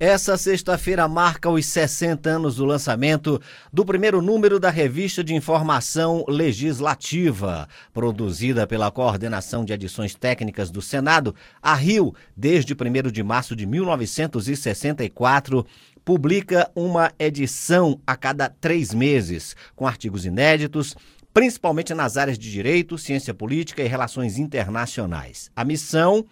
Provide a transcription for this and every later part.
Essa sexta-feira marca os 60 anos do lançamento do primeiro número da revista de informação legislativa, produzida pela Coordenação de Edições Técnicas do Senado, a Rio, desde 1 de março de 1964, publica uma edição a cada três meses, com artigos inéditos, principalmente nas áreas de direito, ciência política e relações internacionais. A missão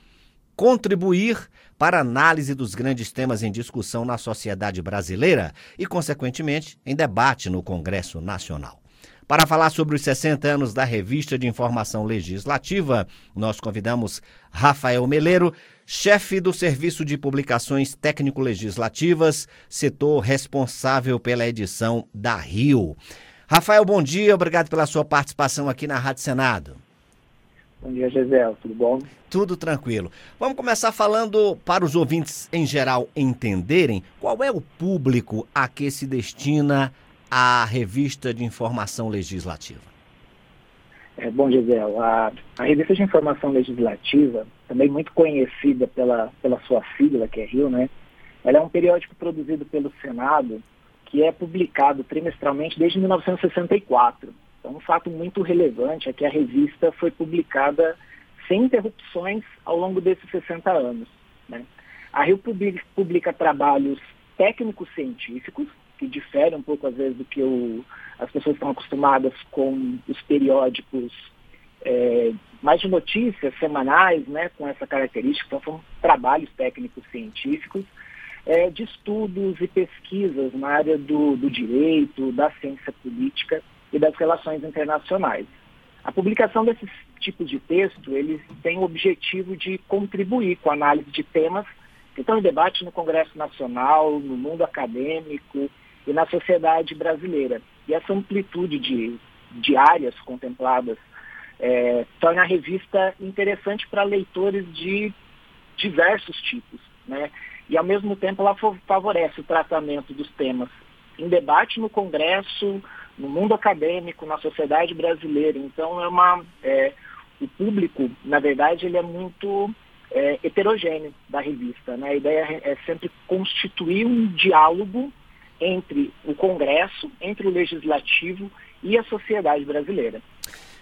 contribuir para análise dos grandes temas em discussão na sociedade brasileira e, consequentemente, em debate no Congresso Nacional. Para falar sobre os 60 anos da Revista de Informação Legislativa, nós convidamos Rafael Meleiro, chefe do Serviço de Publicações Técnico-Legislativas, setor responsável pela edição da Rio. Rafael, bom dia, obrigado pela sua participação aqui na Rádio Senado. Bom dia, Gisele, tudo bom? Tudo tranquilo. Vamos começar falando para os ouvintes em geral entenderem qual é o público a que se destina a revista de informação legislativa. É, bom, Gisele, a, a revista de informação legislativa, também muito conhecida pela, pela sua sigla, que é Rio, né? Ela é um periódico produzido pelo Senado que é publicado trimestralmente desde 1964. Então, um fato muito relevante é que a revista foi publicada sem interrupções ao longo desses 60 anos. Né? A Rio publica, trabalhos técnicos científicos, que diferem um pouco, às vezes, do que o, as pessoas estão acostumadas com os periódicos é, mais de notícias semanais, né, com essa característica. Então, são trabalhos técnicos científicos, é, de estudos e pesquisas na área do, do direito, da ciência política e das relações internacionais. A publicação desses tipos de texto, eles têm o objetivo de contribuir com a análise de temas que estão em debate no Congresso Nacional, no mundo acadêmico e na sociedade brasileira. E essa amplitude de, de áreas contempladas é, torna a revista interessante para leitores de diversos tipos. Né? E, ao mesmo tempo, ela favorece o tratamento dos temas em debate no Congresso, no mundo acadêmico, na sociedade brasileira. Então, é uma, é, o público, na verdade, ele é muito é, heterogêneo da revista. Né? A ideia é sempre constituir um diálogo entre o Congresso, entre o Legislativo e a sociedade brasileira.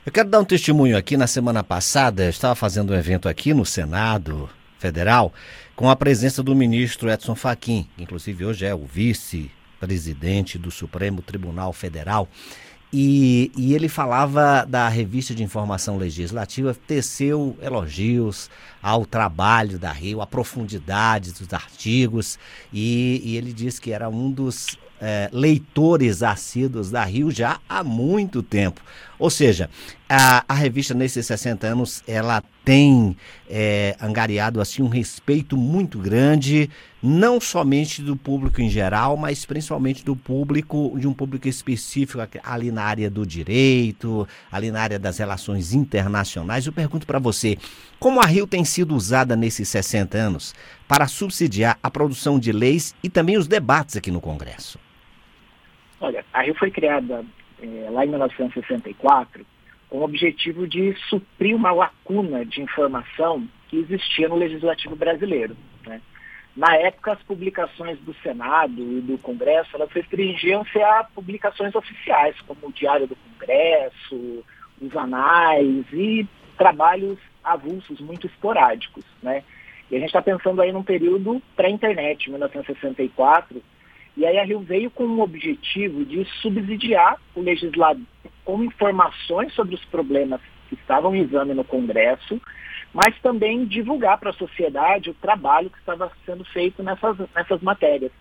Eu quero dar um testemunho aqui. Na semana passada, eu estava fazendo um evento aqui no Senado Federal com a presença do ministro Edson Fachin, que inclusive hoje é o vice presidente do Supremo Tribunal Federal. E, e, ele falava da revista de informação legislativa, teceu elogios ao trabalho da Rio, à profundidade dos artigos, e, e ele disse que era um dos é, leitores assíduos da Rio já há muito tempo. Ou seja, a, a revista nesses 60 anos ela tem é, angariado assim um respeito muito grande, não somente do público em geral, mas principalmente do público, de um público específico ali na área do direito, ali na área das relações internacionais. Eu pergunto para você, como a Rio tem sido usada nesses 60 anos para subsidiar a produção de leis e também os debates aqui no Congresso? Olha, a Rio foi criada é, lá em 1964 com o objetivo de suprir uma lacuna de informação que existia no legislativo brasileiro. Né? Na época, as publicações do Senado e do Congresso elas restringiam-se a publicações oficiais, como o Diário do Congresso, os anais e trabalhos avulsos muito esporádicos. Né? E a gente está pensando aí num período pré-internet, 1964, e aí a Rio veio com o objetivo de subsidiar o legislador com informações sobre os problemas que estavam em exame no Congresso, mas também divulgar para a sociedade o trabalho que estava sendo feito nessas, nessas matérias,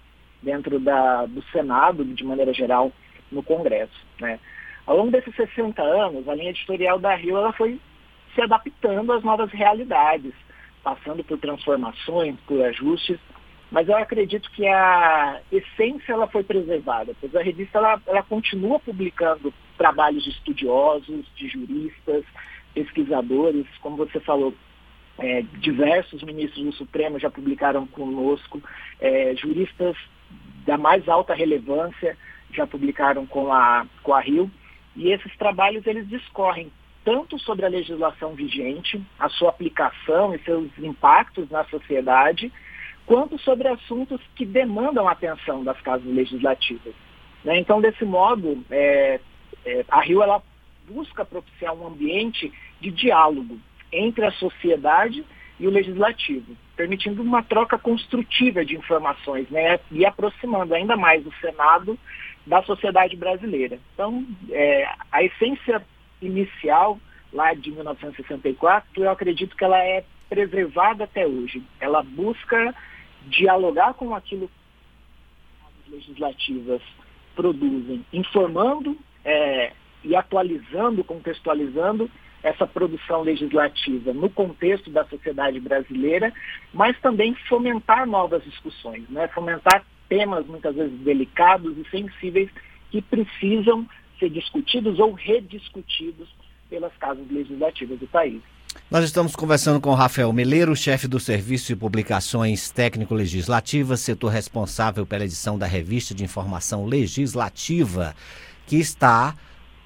dentro da, do Senado, de maneira geral, no Congresso. Né? Ao longo desses 60 anos, a linha editorial da Rio ela foi se adaptando às novas realidades, passando por transformações, por ajustes, mas eu acredito que a essência ela foi preservada, pois a revista ela, ela continua publicando trabalhos de estudiosos, de juristas, pesquisadores, como você falou, é, diversos ministros do Supremo já publicaram conosco, é, juristas da mais alta relevância já publicaram com a, com a Rio, e esses trabalhos eles discorrem tanto sobre a legislação vigente, a sua aplicação e seus impactos na sociedade, quanto sobre assuntos que demandam atenção das casas legislativas. Né? Então, desse modo, é, é, a Rio ela busca propiciar um ambiente de diálogo entre a sociedade e o legislativo, permitindo uma troca construtiva de informações né? e aproximando ainda mais o Senado da sociedade brasileira. Então, é, a essência inicial lá de 1964, eu acredito que ela é preservada até hoje. Ela busca dialogar com aquilo que as legislativas produzem, informando é, e atualizando, contextualizando essa produção legislativa no contexto da sociedade brasileira, mas também fomentar novas discussões, né? fomentar temas muitas vezes delicados e sensíveis que precisam ser discutidos ou rediscutidos pelas casas legislativas do país. Nós estamos conversando com Rafael Meleiro, chefe do Serviço de Publicações Técnico-Legislativas, setor responsável pela edição da Revista de Informação Legislativa, que está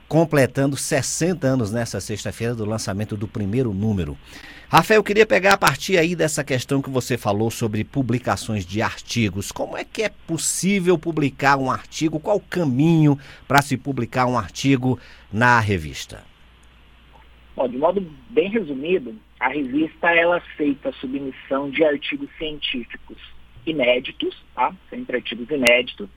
completando 60 anos nessa sexta-feira do lançamento do primeiro número. Rafael, eu queria pegar a partir aí dessa questão que você falou sobre publicações de artigos. Como é que é possível publicar um artigo? Qual o caminho para se publicar um artigo na revista? Bom, de modo bem resumido, a revista ela aceita a submissão de artigos científicos inéditos, tá? sempre artigos inéditos,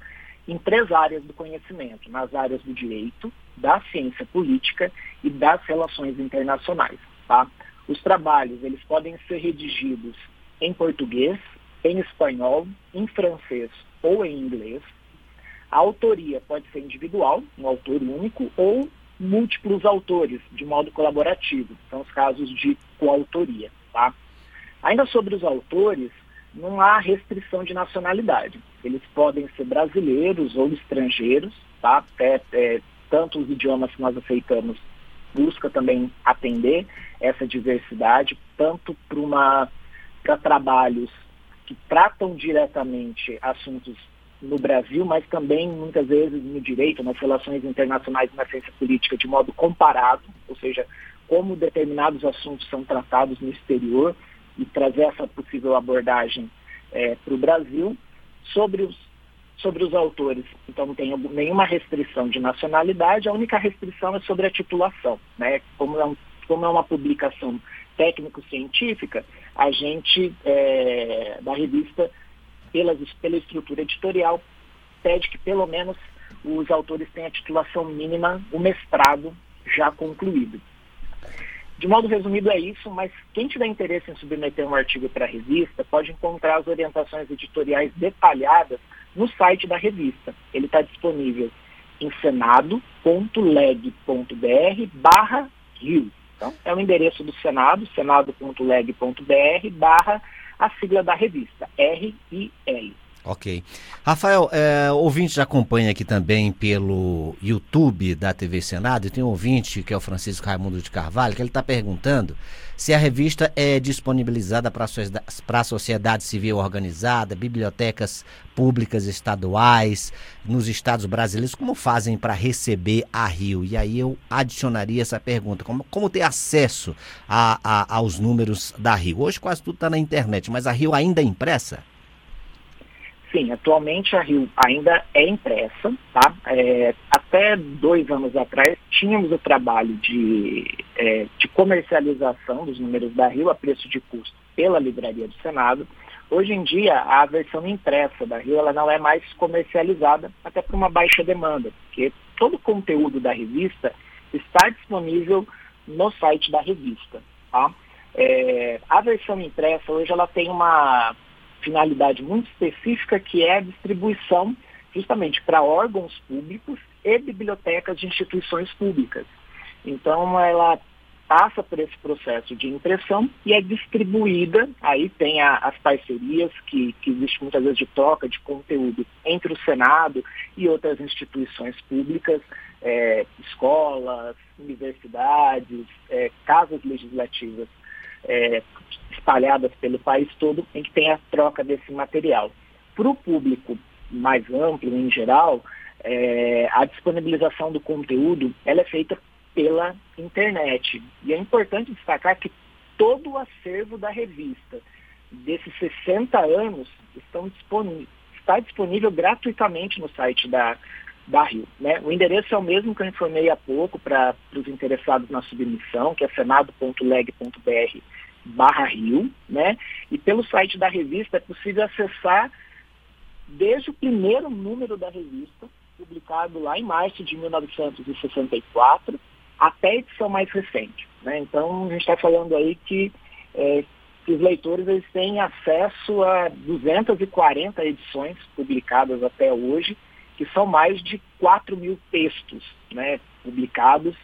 em três áreas do conhecimento, nas áreas do direito, da ciência política e das relações internacionais. Tá? Os trabalhos eles podem ser redigidos em português, em espanhol, em francês ou em inglês. A autoria pode ser individual, um autor único, ou múltiplos autores, de modo colaborativo. São os casos de coautoria. Tá? Ainda sobre os autores, não há restrição de nacionalidade. Eles podem ser brasileiros ou estrangeiros, tá? É, é, tanto os idiomas que nós aceitamos busca também atender essa diversidade, tanto para trabalhos que tratam diretamente assuntos no Brasil, mas também muitas vezes no direito, nas relações internacionais e na ciência política de modo comparado, ou seja, como determinados assuntos são tratados no exterior e trazer essa possível abordagem é, para o Brasil sobre os sobre os autores. Então não tem nenhuma restrição de nacionalidade, a única restrição é sobre a titulação. Né? Como, é um, como é uma publicação técnico-científica, a gente, é, da revista, pela, pela estrutura editorial, pede que pelo menos os autores tenham a titulação mínima, o mestrado já concluído. De modo resumido é isso, mas quem tiver interesse em submeter um artigo para a revista pode encontrar as orientações editoriais detalhadas no site da revista. Ele está disponível em senado.leg.br barra Rio. Então, é o endereço do Senado, senado.leg.br barra a sigla da revista, RIL. Ok. Rafael, é, ouvinte acompanha aqui também pelo YouTube da TV Senado, e tem um ouvinte que é o Francisco Raimundo de Carvalho, que ele está perguntando se a revista é disponibilizada para a sociedade civil organizada, bibliotecas públicas estaduais, nos estados brasileiros, como fazem para receber a Rio? E aí eu adicionaria essa pergunta, como, como ter acesso a, a, aos números da Rio? Hoje quase tudo está na internet, mas a Rio ainda é impressa? Sim, atualmente a Rio ainda é impressa, tá? É, até dois anos atrás tínhamos o trabalho de, é, de comercialização dos números da Rio a preço de custo pela Livraria do Senado. Hoje em dia, a versão impressa da Rio ela não é mais comercializada, até por uma baixa demanda, porque todo o conteúdo da revista está disponível no site da revista. Tá? É, a versão impressa hoje ela tem uma finalidade muito específica, que é a distribuição justamente para órgãos públicos e bibliotecas de instituições públicas. Então, ela passa por esse processo de impressão e é distribuída, aí tem a, as parcerias que, que existe muitas vezes de troca de conteúdo entre o Senado e outras instituições públicas, é, escolas, universidades, é, casas legislativas é, espalhadas pelo país todo, em que tem a troca desse material. Para o público mais amplo, em geral, é, a disponibilização do conteúdo ela é feita pela internet. E é importante destacar que todo o acervo da revista, desses 60 anos estão disponíveis, está disponível gratuitamente no site da, da. Né? O endereço é o mesmo que eu informei há pouco para os interessados na submissão, que é senado.leg.br barra Rio, né? E pelo site da revista é possível acessar desde o primeiro número da revista, publicado lá em março de 1964, até a edição mais recente. Né? Então, a gente está falando aí que, é, que os leitores eles têm acesso a 240 edições publicadas até hoje, que são mais de 4 mil textos né, publicados.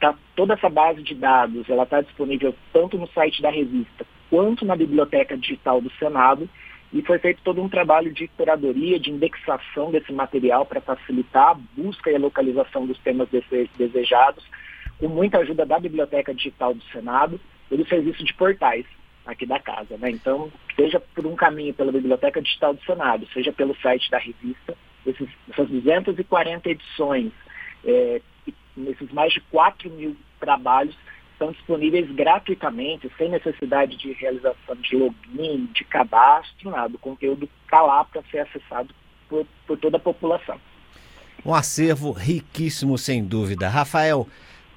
Tá, toda essa base de dados ela está disponível tanto no site da revista quanto na biblioteca digital do Senado e foi feito todo um trabalho de curadoria, de indexação desse material para facilitar a busca e a localização dos temas desejados, com muita ajuda da Biblioteca Digital do Senado e do Serviço de Portais aqui da casa. Né? Então, seja por um caminho pela Biblioteca Digital do Senado, seja pelo site da revista, essas 240 edições, é, esses mais de 4 mil trabalhos estão disponíveis gratuitamente, sem necessidade de realização de login, de cadastro, nada. O conteúdo está lá para ser acessado por, por toda a população. Um acervo riquíssimo, sem dúvida. Rafael,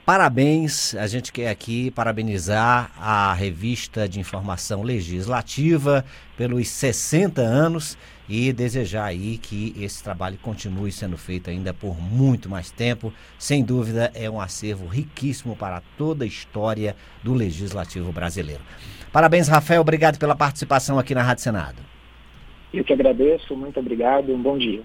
Parabéns, a gente quer aqui parabenizar a revista de informação legislativa pelos 60 anos e desejar aí que esse trabalho continue sendo feito ainda por muito mais tempo. Sem dúvida, é um acervo riquíssimo para toda a história do legislativo brasileiro. Parabéns, Rafael, obrigado pela participação aqui na Rádio Senado. Eu que agradeço, muito obrigado, um bom dia.